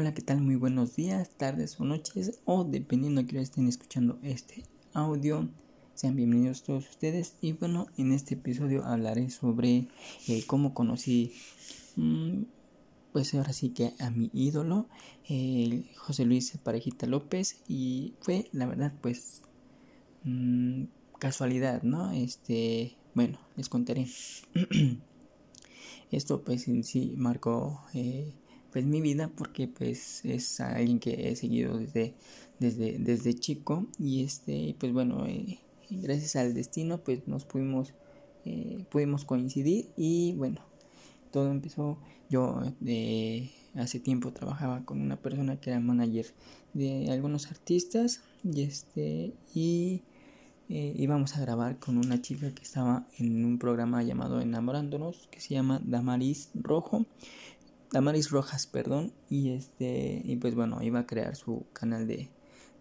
Hola, ¿qué tal? Muy buenos días, tardes o noches, o dependiendo de que estén escuchando este audio. Sean bienvenidos todos ustedes. Y bueno, en este episodio hablaré sobre eh, cómo conocí, mm, pues ahora sí que a mi ídolo, José Luis Parejita López. Y fue, la verdad, pues mm, casualidad, ¿no? Este, bueno, les contaré. Esto pues en sí marcó eh, pues mi vida porque pues es alguien que he seguido desde, desde, desde chico. Y este pues bueno eh, gracias al destino pues nos pudimos eh, pudimos coincidir. Y bueno todo empezó. Yo eh, hace tiempo trabajaba con una persona que era manager de algunos artistas. Y este y íbamos a grabar con una chica que estaba en un programa llamado Enamorándonos que se llama Damaris Rojo Damaris Rojas, perdón, y este, y pues bueno, iba a crear su canal de,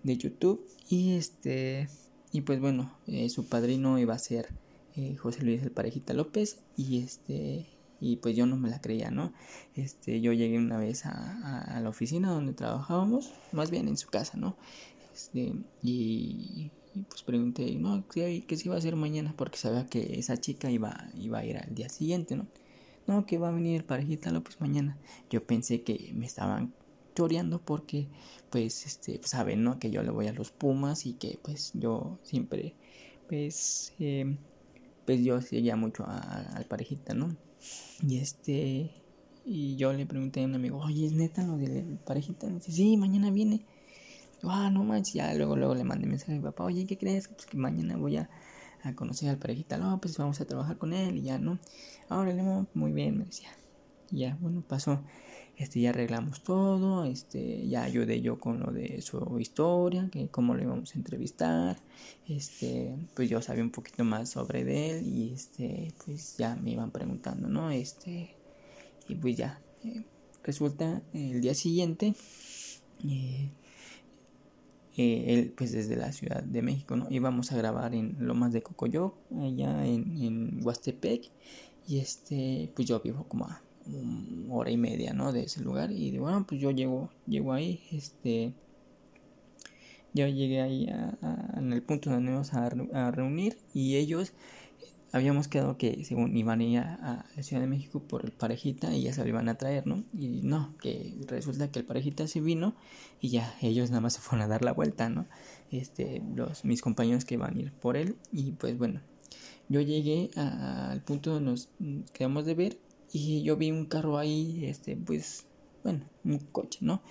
de YouTube y este, y pues bueno, eh, su padrino iba a ser eh, José Luis el Parejita López y este, y pues yo no me la creía, ¿no? Este, yo llegué una vez a, la oficina donde trabajábamos, más bien en su casa, ¿no? Este, y, pues pregunté, no, ¿qué, qué se iba a hacer mañana? Porque sabía que esa chica iba, iba a ir al día siguiente, ¿no? No, que va a venir el parejita López mañana. Yo pensé que me estaban choreando porque, pues, este, saben, ¿no? Que yo le voy a los Pumas y que, pues, yo siempre, pues, eh, pues yo seguía mucho al parejita, ¿no? Y este, y yo le pregunté a un amigo, oye, ¿es neta lo del parejita? Y dice, sí, mañana viene. ah, no manches, ya luego, luego le mandé mensaje a mi papá, oye, ¿qué crees? Pues que mañana voy a a conocer al parejita no, pues vamos a trabajar con él y ya, ¿no? Ahora le muy bien, me decía. ya, bueno, pasó. Este, ya arreglamos todo, este, ya ayudé yo con lo de su historia, que cómo lo íbamos a entrevistar, este, pues yo sabía un poquito más sobre él y este, pues ya me iban preguntando, ¿no? Este, y pues ya, eh, resulta el día siguiente, eh, eh, él pues desde la Ciudad de México, ¿no? Íbamos a grabar en Lomas de Cocoyoc, allá en, en Huastepec, y este, pues yo vivo como a una hora y media, ¿no? De ese lugar, y de, bueno, pues yo llego, llego ahí, este, yo llegué ahí en el punto donde nos a, a reunir, y ellos habíamos quedado que según iban a ir a, la Ciudad de México por el parejita y ya se lo iban a traer, ¿no? Y no, que resulta que el parejita se vino y ya ellos nada más se fueron a dar la vuelta, ¿no? Este, los, mis compañeros que iban a ir por él y pues bueno, yo llegué al punto donde nos quedamos de ver y yo vi un carro ahí, este, pues, bueno, un coche, ¿no?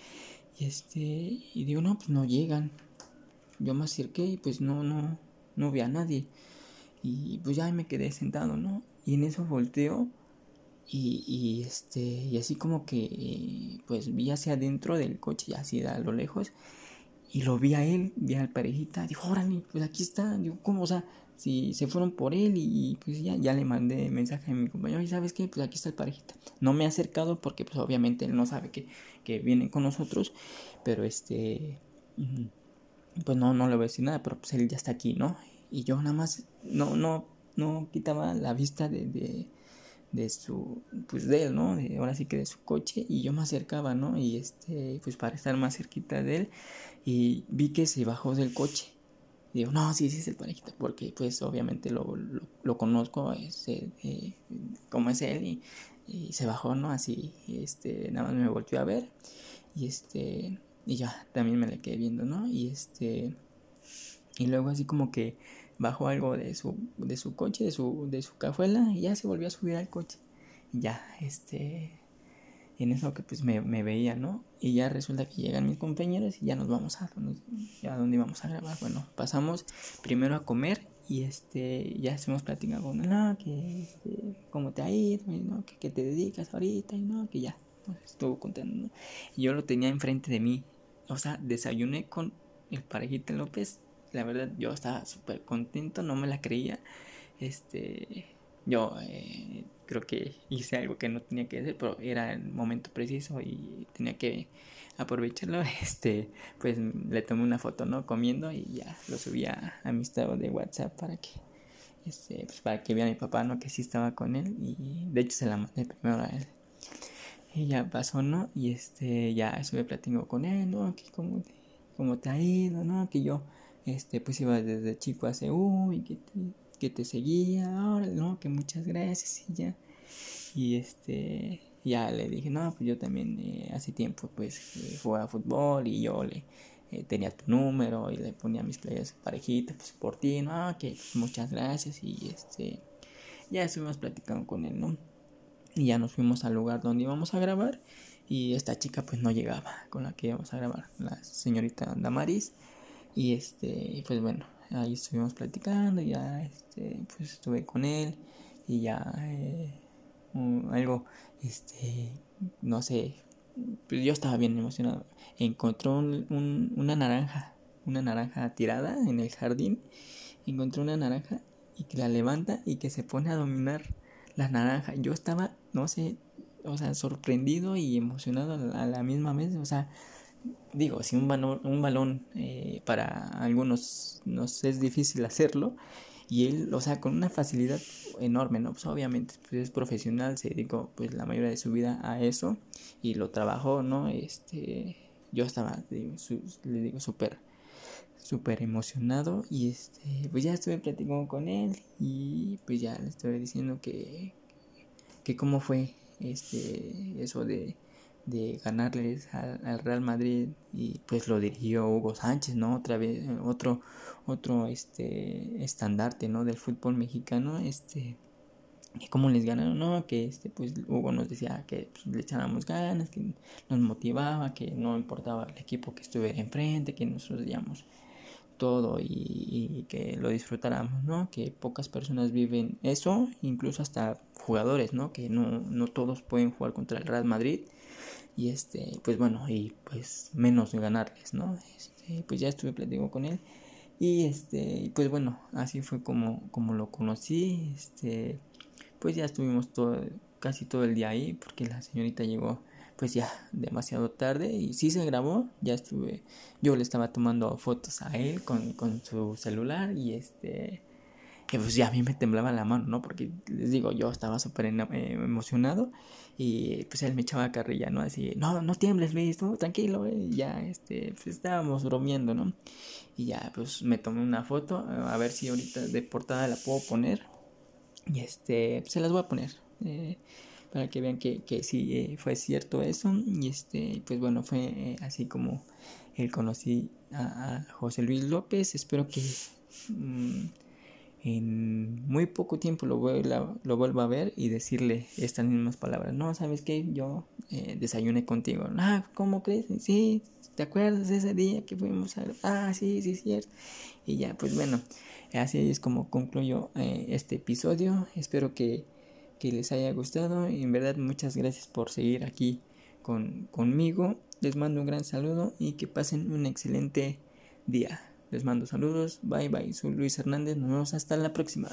Y este, y digo, no, pues no llegan. Yo me acerqué y pues no, no, no vi a nadie. Y pues ya me quedé sentado, ¿no? Y en eso volteo y, y este, y así como que pues vi hacia adentro del coche, así a lo lejos, y lo vi a él, vi al parejita, dijo, órale, pues aquí está, digo, ¿cómo? O sea, si se fueron por él y pues ya, ya le mandé mensaje a mi compañero, y sabes qué, pues aquí está el parejita. No me ha acercado porque pues obviamente él no sabe que, que viene con nosotros, pero este, pues no, no le voy a decir nada, pero pues él ya está aquí, ¿no? Y yo nada más no, no, no quitaba la vista de, de, de su, pues de él, ¿no? Ahora sí que de su coche y yo me acercaba, ¿no? Y este, pues para estar más cerquita de él y vi que se bajó del coche. Y digo, no, sí, sí es el parejita, porque pues obviamente lo, lo, conozco, es, eh, como es él y, y, se bajó, ¿no? Así, este, nada más me volvió a ver y este, y ya, también me le quedé viendo, ¿no? Y este, y luego así como que bajó algo de su, de su coche, de su, de su cajuela, y ya se volvió a subir al coche. Y ya, este, en eso que pues me, me, veía, ¿no? Y ya resulta que llegan mis compañeros y ya nos vamos a, a dónde íbamos a grabar. Bueno, pasamos primero a comer y este, ya estuvimos platicando con no, que, este, cómo te ha ido, ¿no? Que, que te dedicas ahorita y no, que ya, pues, estuvo contando, ¿no? Y yo lo tenía enfrente de mí, o sea, desayuné con el parejita López la verdad yo estaba súper contento, no me la creía. Este, yo eh, creo que hice algo que no tenía que hacer, pero era el momento preciso y tenía que aprovecharlo. Este, pues le tomé una foto, ¿no? Comiendo y ya lo subí a, mi estado de WhatsApp para que, este, pues para que vea a mi papá, ¿no? Que sí estaba con él y de hecho se la mandé primero a él. y ya pasó, ¿no? Y este, ya estuve platicando con él, ¿no? Que cómo cómo te ha ido, ¿no? Que yo, este, pues iba desde chico a CU y que te, que te seguía, ahora, ¿no? Que muchas gracias y ya. Y este, ya le dije, no, pues yo también eh, hace tiempo, pues, eh, jugaba fútbol y yo le eh, tenía tu número y le ponía mis playas parejita, pues, por ti, ¿no? Que pues, muchas gracias y este, ya estuvimos platicando con él, ¿no? Y ya nos fuimos al lugar donde íbamos a grabar y esta chica pues no llegaba con la que íbamos a grabar, la señorita Damaris. Y este, pues bueno, ahí estuvimos platicando, ya este, pues estuve con él y ya eh, algo, este, no sé, pues yo estaba bien emocionado. Encontró un, una naranja, una naranja tirada en el jardín, encontró una naranja y que la levanta y que se pone a dominar la naranja. Yo estaba, no sé, o sea, sorprendido y emocionado a la misma vez, o sea, digo, si un balón, un balón eh, para algunos nos es difícil hacerlo, y él, o sea, con una facilidad enorme, ¿no? Pues obviamente pues es profesional, se dedicó pues la mayoría de su vida a eso y lo trabajó, ¿no? Este, yo estaba, le digo, súper, súper emocionado y este, pues ya estuve platicando con él y pues ya le estuve diciendo que, que cómo fue este, eso de de ganarles al, Real Madrid y pues lo dirigió Hugo Sánchez, ¿no? Otra vez otro otro este estandarte, ¿no? del fútbol mexicano, este cómo les ganaron, ¿no? Que este pues Hugo nos decía que pues, le echábamos ganas, que nos motivaba, que no importaba el equipo que estuviera enfrente, que nosotros digamos todo y, y, que lo disfrutáramos, ¿no? Que pocas personas viven eso, incluso hasta jugadores, ¿no? Que no, no todos pueden jugar contra el Real Madrid y este pues bueno y pues menos ganarles no este, pues ya estuve platicando con él y este pues bueno así fue como como lo conocí este pues ya estuvimos todo casi todo el día ahí porque la señorita llegó pues ya demasiado tarde y sí se grabó ya estuve yo le estaba tomando fotos a él con, con su celular y este que pues ya a mí me temblaba la mano, ¿no? Porque les digo, yo estaba súper eh, emocionado y pues él me echaba carrilla, ¿no? Así, no, no tiembles, Luis, tú, tranquilo, ¿eh? ya, este, pues estábamos bromeando, ¿no? Y ya, pues me tomé una foto, a ver si ahorita de portada la puedo poner y este, pues, se las voy a poner. Eh, para que vean que, que sí fue cierto eso y este pues bueno fue así como él conocí a, José Luis López espero que mm, en muy poco tiempo lo, lo vuelvo a ver y decirle estas mismas palabras. No, ¿sabes qué? Yo eh, desayuné contigo. Ah, ¿cómo crees? Sí, ¿te acuerdas de ese día que fuimos a... Ah, sí, sí, cierto. Y ya, pues bueno, así es como concluyo eh, este episodio. Espero que, que, les haya gustado. Y en verdad, muchas gracias por seguir aquí con, conmigo. Les mando un gran saludo y que pasen un excelente día. Les mando saludos. Bye bye. Soy Luis Hernández. Nos vemos hasta la próxima.